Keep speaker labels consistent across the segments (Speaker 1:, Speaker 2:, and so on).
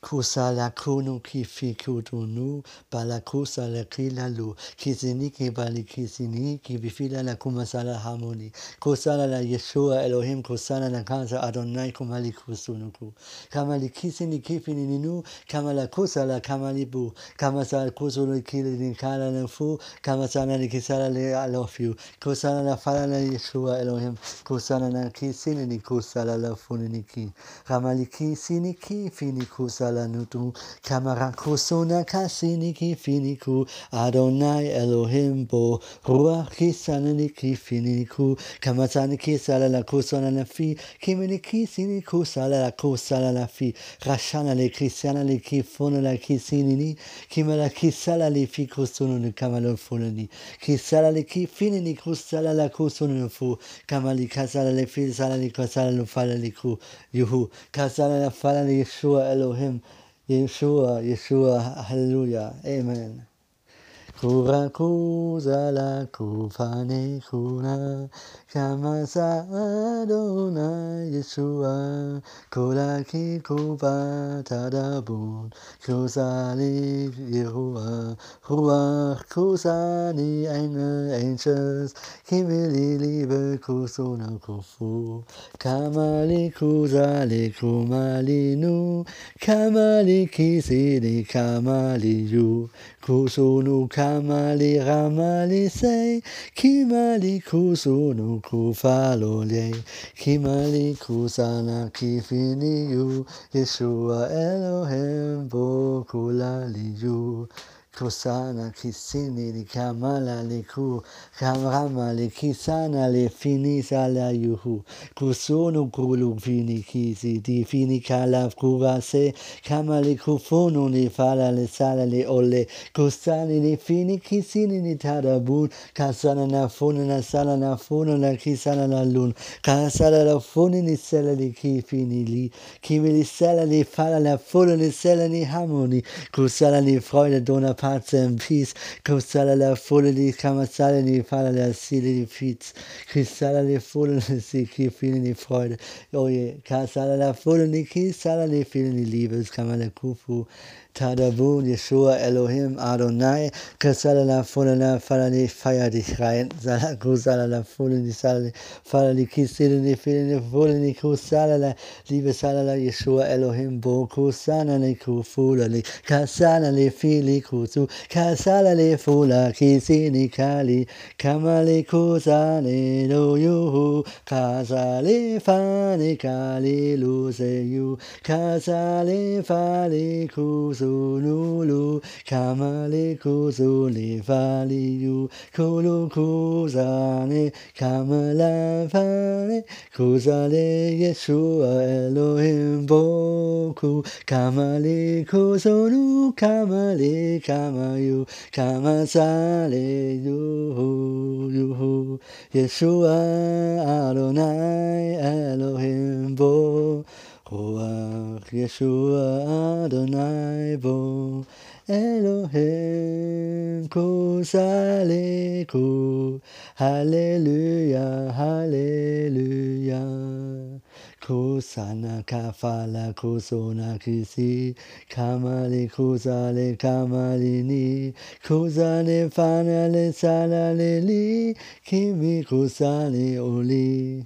Speaker 1: kusala kunu kutunu bala kusala kilalu kisini ki bali kisini ki bifila la kumasala harmony kusala la Yeshua Elohim kusala la kansa Adonai kumali kusunuku kamali kisini kifini ninu kamala kusala kamali bu. Kamasala kusulu kili ni kala la fu kamasala ni kisala le I love you. Kusala la fala la Yeshua Elohim kusala la kisini ni kusala la funini ki kamali kisini ki fini kusala la nutu kamara kusuna kasini ku Adonai Elohim bo ruach kisana ni ki fini ku kamasani kisala la kusana la fi kimini kisini kusala la kusala la fi rashana le kristiana le ki funa la kisini ni kimala kisala le fi kusunu ni kamalo funa ni kisala le ki fini ni kusala la kusunu ni fu kamali kasala le fi sala le kasala le fala le ku yuhu kasala la fala le Yeshua Elohim Yeshua Yeshua hallelujah. Amen Kura kuza la kufane kuna. Kama sa Adonai Yeshua kula ki kuba tadabun. Kusali Yehua Ruach kusani engel angels kimili liebe kusuna kufu. Kamali kuzali kumali nu. Kamali kisini kamali yu. Kusunu kamali ramali say kimali kusunu kufalole kimali kusana kifini yu Yeshua Elohim bokulali Cosana, Chissini, di Kamala, le Ku, Kamrama, le Kisana, le Finisa, la Yuhu, Kusono, Kulu, Fini, Kisi, di Fini, Kala, Kurase, Kamale, Kufono, le Fala, le Sala, le Ole Cosani, le Fini, Kisini, di Tadabun Kasana, na Fona, na Sala, na Fona, la Kisana, la Lun, Kasala, la Foni, ni Sela, le Ki, Fini, li, Kimi, le le Fala, la Fona, le Sela, ni Hamoni, Cosana, le Freude, Dona, Pana, Parzem, Peace, Kumsalala, Foleli, Kamasaleni, Falala, Sileli, Peace, Kisalali, Foleli, Siki, vielen die Freude, oh Oje, Kasalala, Foleli, Kisalali, vielen die Liebe, Kamala, Kufu, Tadabu, Yeshua, Elohim, Adonai, Kasalala, Fulana, Falani, feier dich rein, Salaku, Salala, Fulani, Salali, Falali, Kisilini, Filini, Fulani, Kusalala, liebe Salala, Yeshua, Elohim, Boku, Sanani, Kufulani, Kasalali, Fili, Kusu, Kasalali, Fula, Kisini, Kali, Kamali, Kusani, No, Yuhu, Kasali, Fani, Kali, Luse, Yu, Kasali, Fali, Kusu, kamali kusuli fali yu kulu kusane kamala fani kusale Yeshua Elohim boku kamali kusunu kamali kamayu kamasale yuhu yuhu. Yeshua Adonai Elohim bo Ruach Yeshua Adonai bo Elohim kusale ku Hallelujah Hallelujah. Kusana kafala kusona kisi kamali kusale kamali ni kusane fanale salale li kimi kusane oli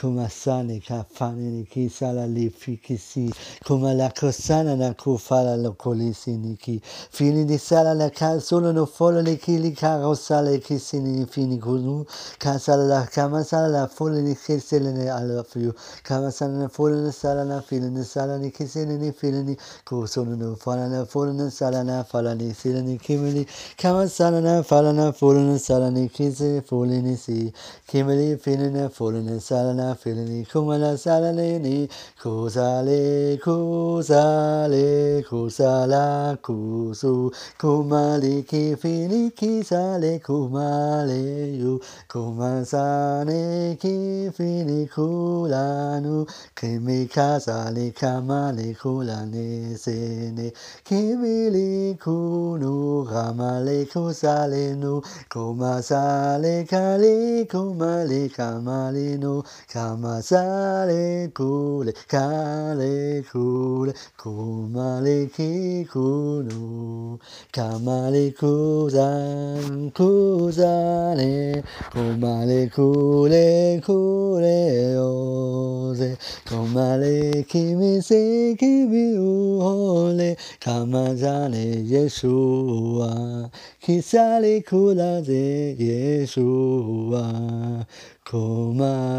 Speaker 1: kumasane kafane ni kisala li fikisi kumala kusana na kufala lo kolisi ni ki fini di sala la ka solo no folo le kili karosale kisini fini kunu kasala la kamasala la folo ni kisele ne I love you kamasala na folo na sala na fili ni sala ni kisini ni fili ni kusono no fala na folo na sala na fala ni sila ni kimili kamasala na fala na folo na sala ni kisi foli ni si kimili fili na folo na sala na fili ni kumala sala ni ni kusale kusale kusala kusu kumali kifini kisale kumale yu kumasane kifini kulanu kimi kasale kamale kulane sene kimili kunu ramale kusale nu kumasale kali kumali かまされくれ、かれくれ、こまれきくの。かまれくざんくざれ、こまれくれくれよぜ。こまれきみせきみうほれ、かまざれイエスは。きされくらぜイエスは。困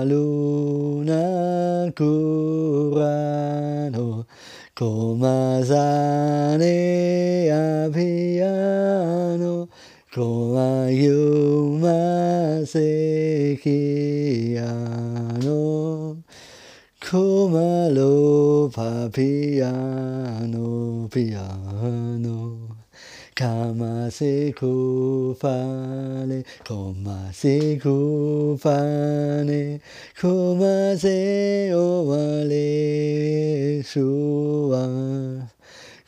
Speaker 1: るなくらの駒ざねやピアノ怖ゆませきやの困るパピアノピアノ Kama se kufane, koma se kufane, koma se owale shua.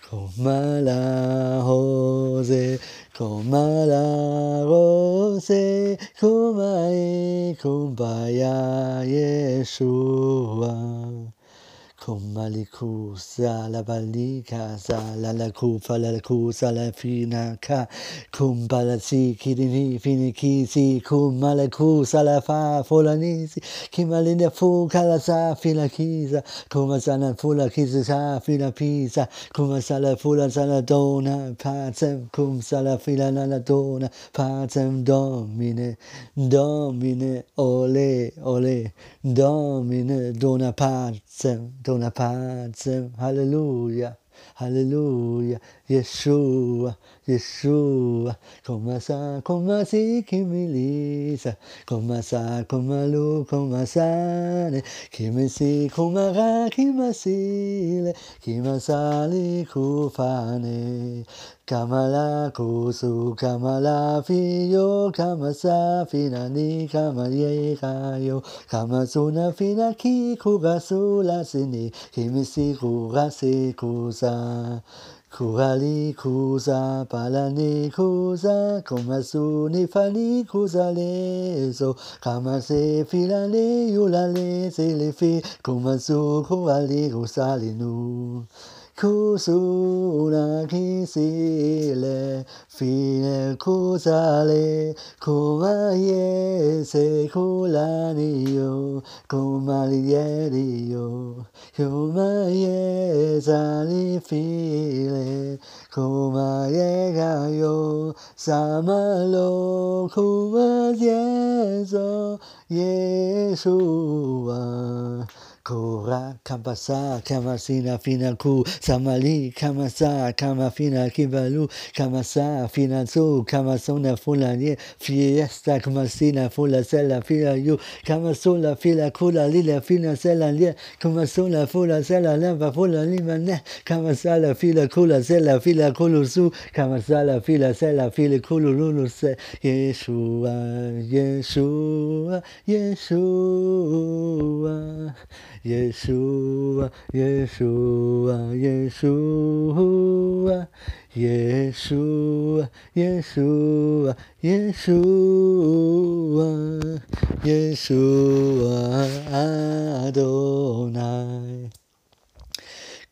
Speaker 1: Koma la hose, koma la rose, koma e kumbaya Yeshua. Kumalikusa la balika sa la la kufa la la kusa la fina ka kumbala si kirini fini kisi kumalakusa la fa folanisi kimalina fu kala sa fila kisa kumasana fula kisa sa fila pisa kumasala fula sala dona patem kum sala fila la la dona patem domine domine ole ole domine dona patem dona hallelujah Hallelujah, Yeshua, Yeshua, como sa, como si kimilisa, como sa, como lu, como sane, kimisi, como ra, kimasile, kimasali kufane, kamala kusu, kamala fiyo, kamasa finani, kamaye kayo, kamasuna fina ki kugasula sini, kimisi kugasi kusa. Corale, cosa, palani cosa, comasune, fali, cosa, leso, camase, filale, yulale, se le fi, comasu, corale. Kusuna kisile fine kuzale kumaye se kulaniyo kumalieriyo kumaye zali file kumaye gayo samalo kumayezo Yeshua Kora kabasa kamasina fina ku samali kamasa kamafina kibalu kamasa fina su kamasona fulanie fiesta kamasina fula sela fila yu kamasola fila kula lila fina sela lie kamasola fula sela lava fula lima ne kamasala fila kula sela fila kulu su kamasala fila sela fila kulu lulu se Yeshua Yeshua Yeshua 耶稣啊耶稣啊耶稣啊耶稣啊耶稣啊耶稣啊耶稣啊阿多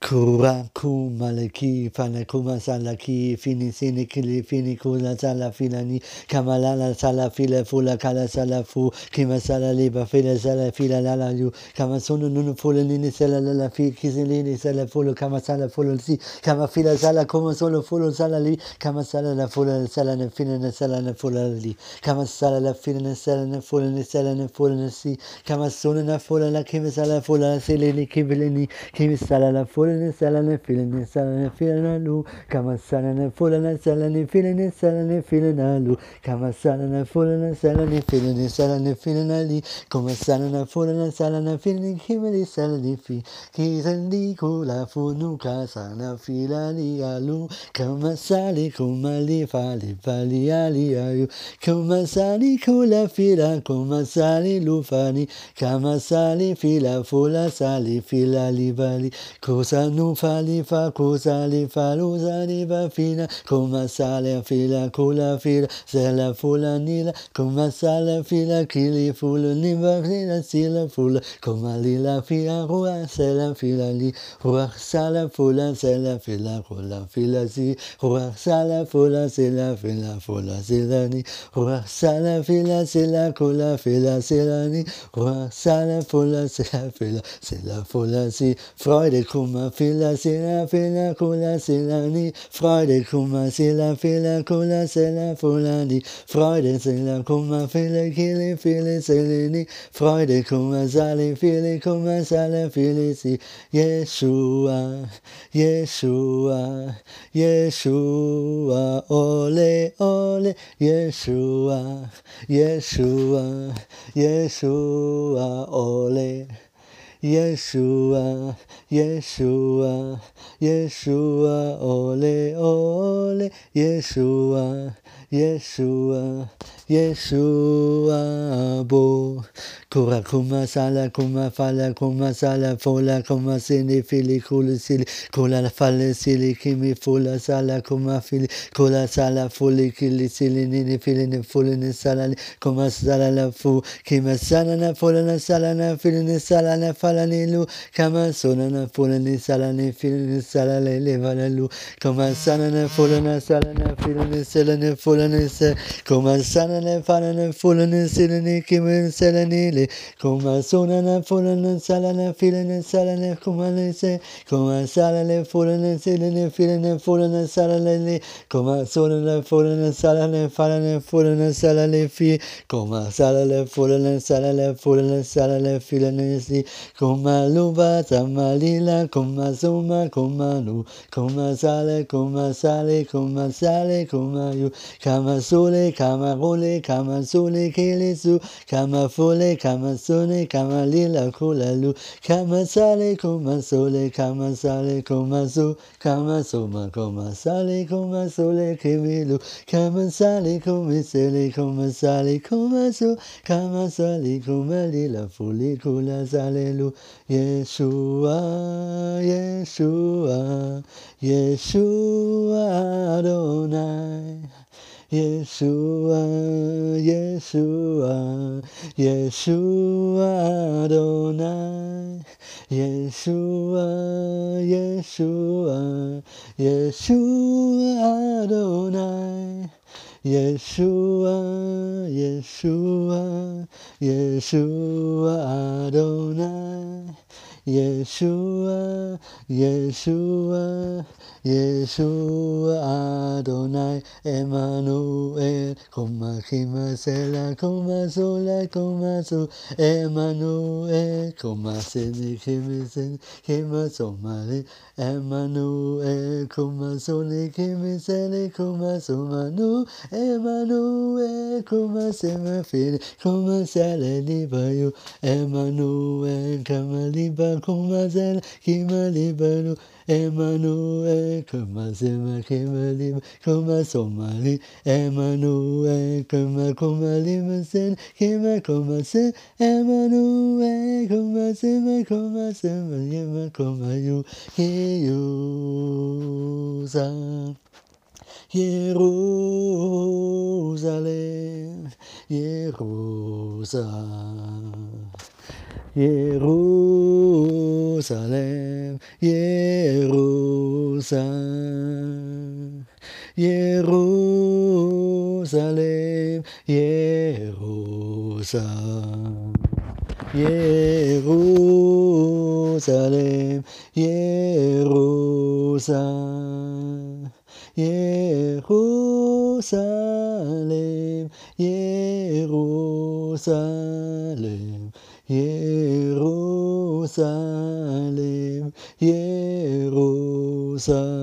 Speaker 1: Kura kumalaki fana kuma salaki fini sini kili fini kula sala filani kamalala sala fila fula kala sala fu kima sala liba fila sala fila lala yu kama sunu nunu fula nini sala lala fi kisilini sala fulu kama sala fulu si kama fila sala kuma solo fulu sala li kama sala la fula sala na fina na sala na fula li kama sala la fina na sala na fula na sala na fula na si kama sunu na fula la kima sala fula silini kibilini kima sala la fula ne salane filene salane filene lu kama salane fulane salane filene salane filene lu kama salane fulane salane filene salane filene li kama salane fulane salane filene kimeli salane fi kizandi kula funu kasana filani alu. Kama sali kuma li fali fali ali ayu. Kama sali kula fila kama sali lufani kama sali fila fula sali fila li bali kusa Kusa nu fali fa kusa li fa lusa li fa fina Kuma sale fila kula fila Sela fula nila Kuma sale fila kili fula Niva fila sila fula Kuma lila fila rua Sela fila li Rua sala fula Sela fila kula fila si Rua sala fula Sela fila fula sila ni Rua sala fila Sela kula fila sila ni Rua sala fula Sela fila Sela fula si. Freude kuma Fehler, Seela, Fehler, Cola, Selani, Freude, Kummer, Seela, Fehler, Cola, Sela, Fulani, Freude, Seela, Kummer, Fehler, Kili, Fehler, Seleni, Freude, Kummer, Sali, Fehler, Kummer, Sala, Felici, Yeshua, Yeshua, Yeshua, Ole, Ole, Yeshua, Yeshua, Yeshua, Ole. Yeshua, Yeshua, Yeshua, ole, ole, Yeshua, Yeshua, Yeshua, bo. Kura kuma sala kuma fala kuma sala fola kuma sini fili kula sili. Kula la fale sili kimi fula sala kuma fili. Kula sala fuli kili sili nini fili ni fuli ni sala kuma sala la fu. Kima sala na fula na sala na fili ni sala na falani lu kama sonana fulani salani filani salale levala lu. Kama sanana fulana salana filani selani fulani se. Kama sanana falana fulani silani kimin selani le. Kama sonana fulana salana filani salane kumani se. Kama salale fulani silani filani fulani salale le. Kama sonana fulani salane falani fulani salale fi. Kama salale fulani salale fulani salale filani Kuma luba tamalila kuma suma kuma nu Kuma sale kuma sale kuma sale kuma yu Kama sole kama role kama sole kele su Kama fole kama sole kama lila kulalu kama sale kama sole kama sale kama su kama soma kama sale kama sole kimilu kama sale kama sale kama sale kama su kama sale kama lila fuli kula sale lu 耶稣啊耶稣啊耶稣啊都难耶稣啊耶稣啊耶稣啊都难耶稣啊耶稣啊耶稣啊都难耶稣啊耶稣啊耶稣啊阿多纳 Yeshua, Yeshua, Yeshua Adonai Emmanuel Koma kima sela koma sola koma so Emmanuel Koma sene kima sene kima somali Emmanuel Koma sole kima sele koma somanu Emmanuel Koma sema Koma sele libayu Emmanuel Kama mademoiselle qui me libère, Emmanuel, comme c'est ma qui me libère, comme son mari, Emmanuel, comme comme libère, qui me commence, Emmanuel, comme c'est ma comme c'est ma qui me. Jerusalem, Jerusalem. Jerusalem, Jerusalem, Jerusalem, Jerusalem, Jerusalem, Jerusalem, Jerusalem, Jerusalem. Plaza.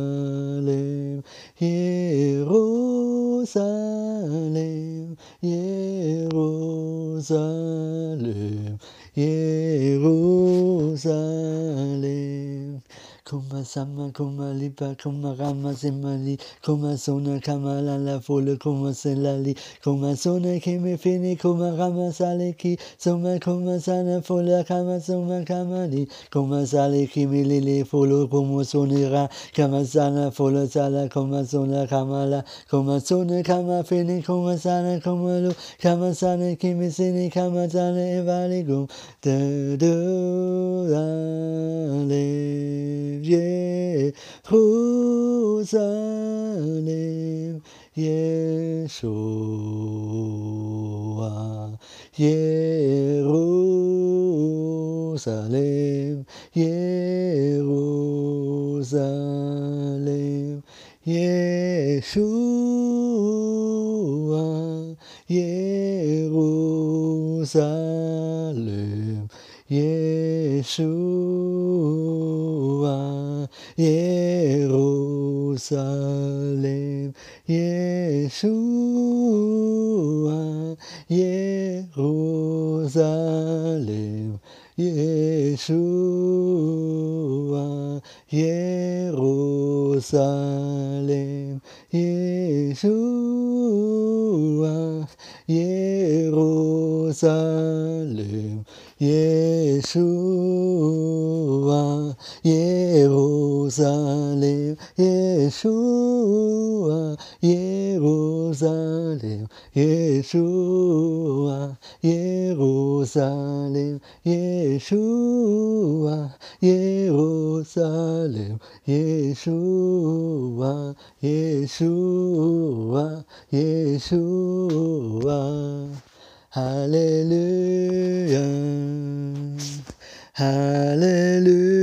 Speaker 1: Sama kuma lipa kuma rama simali kuma sona kama la la fola kuma selali kuma sona kime fini kuma rama saliki soma kuma sana fola kama soma kama li kuma saliki milili folo kuma sonira kama sana fola sala kuma sona kama la kuma sona kama fini kuma sana kuma lu kama sana kime sini kama sana evali gum da da Jerusalem, Yeshua, Jerusalem, Jerusalem, Yeshua, Jerusalem, Yeshua, Jerusalem, Yeshua, Jerusalem, Yeshua, Jerusalem, Yeshua, Jerusalem, Yeshua, Jerusalem, Yeshua, Jérusalem, Yeshua, Jérusalem, Yeshua, Jérusalem, Yeshua, Yeshua, Yeshua. Alléluia, Alléluia.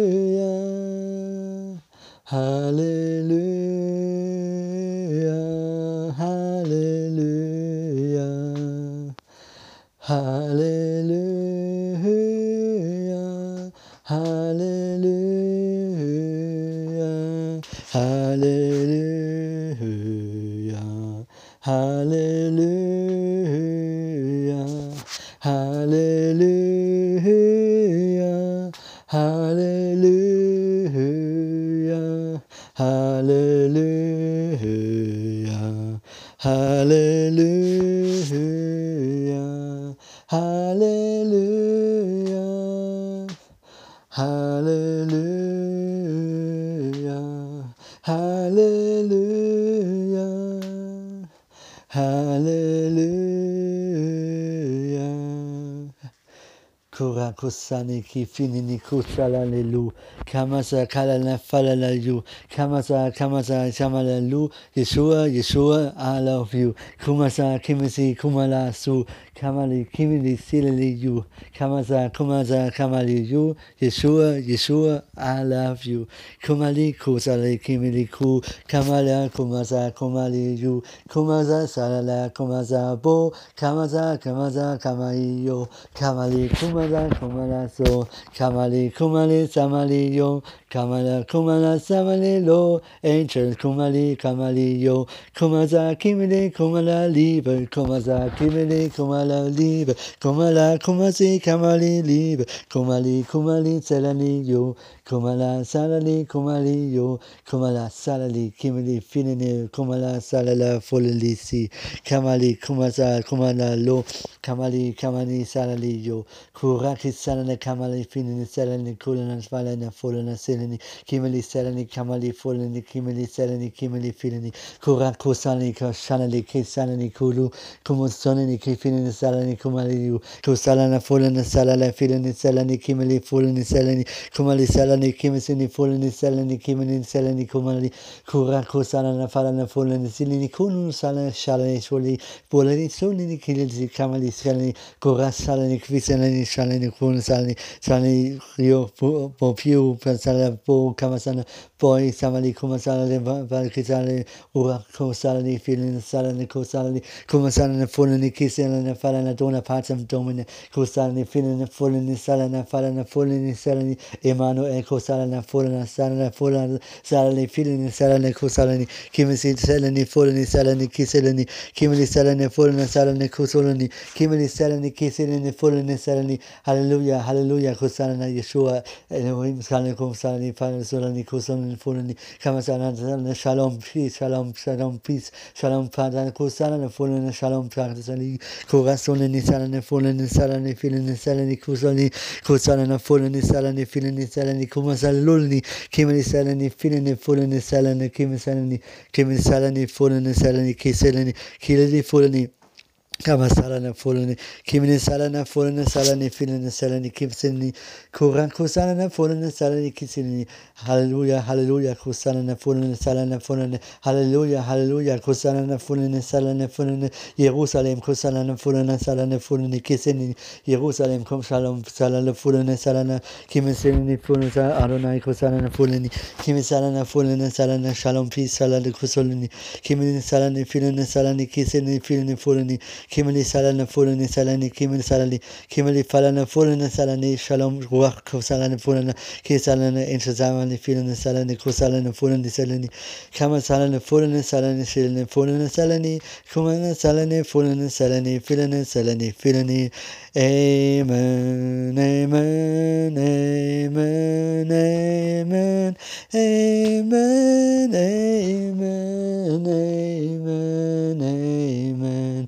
Speaker 1: Hallelujah. Hallelujah. Hallelujah. Hallelujah. Hallelujah. Kusani ki finini kusala lelu. Kamasa kalala falala you. Kamasa kamasa shamala lu. Yeshua, Yeshua, I love you. Kumasa kimisi kumala su. Kamali kimili silili you. Kamasa kumasa kamali you. Yeshua, Yeshua, I love you. Kumali kusale kimili ku. Kamala kumasa kumali you. Kumasa salala kumasa bo. Kamasa kamasa kamali yo. Kamali コマラソー、かまりこまりさまりよ、Kamala kumala samali lo. Angel kumali kamali yo. Kumasa kimili kumala liebe. Kumasa kimili kumala liebe. Kumala kumasi kamali liebe. Kumali kumali selani yo. Kumala salali kumali yo. Kumala salali kimili finini. Kumala salala fulili si. Kamali kumasa kumala lo. Kamali kamani salali yo. Kuraki salana kamali finini salani kulana falana fulana fileni, kimeli seleni, kamali fuleni, kimeli seleni, kimeli fileni, kuran kusaneni, kashaneni, kisanani, kulu, kumusoneni, kifileni, saleni, kumaliu, kusalana fuleni, salala fileni, seleni, kimeli fuleni, seleni, kumali seleni, kimiseni, fuleni, seleni, kimeli seleni, kumali, kuran kusanana, falana fuleni, sileni, kunun, salani, shalani, shuli, fuleni, suneni, kilesi, kamali seleni, kuran saleni, kviseneni, shaleni, kun saleni, saleni, io po più pensare po kama sana poi samali come salale valkitale ura come salale filin salale come salale come salale fulani kisalane falana dona patam domine come salale filin fulani salana falana fulani salani emanuel come salana fulana salana fulana salale filin salane come salani kimisi salani fulani salani kisalani kimili salane fulana salane kusulani kimili salani kisalani fulani salani hallelujah hallelujah come salana yeshua elohim salane come salani falana salani kusulani فلانی. که مثلا سلام پیس سلام سلام پیس سلام پردن کوسرن فلان سلام پردسالی کوغسوننی سرن فلانی سرن فیلن سرنی کوسانی کوسرن فلانی سرن فیلن سرنی کومسل لولنی. کیمنی سرنی فیلن فلانی سرن کیم سرنی کیم سرنی فلانی سرنی کیسلنی کیلی فلانی؟ כמה סלנה פולני, כימני סלנה פולני סלני פילני סלני כיפסני, קורן כוסלנה פולני סלני כיסני, הללויה הללויה כוסלנה פולני סלנה פולני, הללויה הללויה כוסלנה פולני סלנה פולני, ירוסלם כוסלנה פולני סלנה פולני כיסני, ירוסלם קום שלום סלנה פולני סלנה כימסני פולני אדוני כוסלנה פולני, כימסלנה פולני סלנה שלום פי סלנה כוסלני, כימני סלנה פילני סלני כיסני פילני פולני kimili salana fulani salani kimili salani kimili falana fulani salani shalom ruach kusalana fulani ki salana intazamani filani salani kusalana fulani salani kama salana fulani salani shilani fulani salani kumana salani fulani salani filani salani filani amen, amen, amen, amen, amen, amen, amen, amen,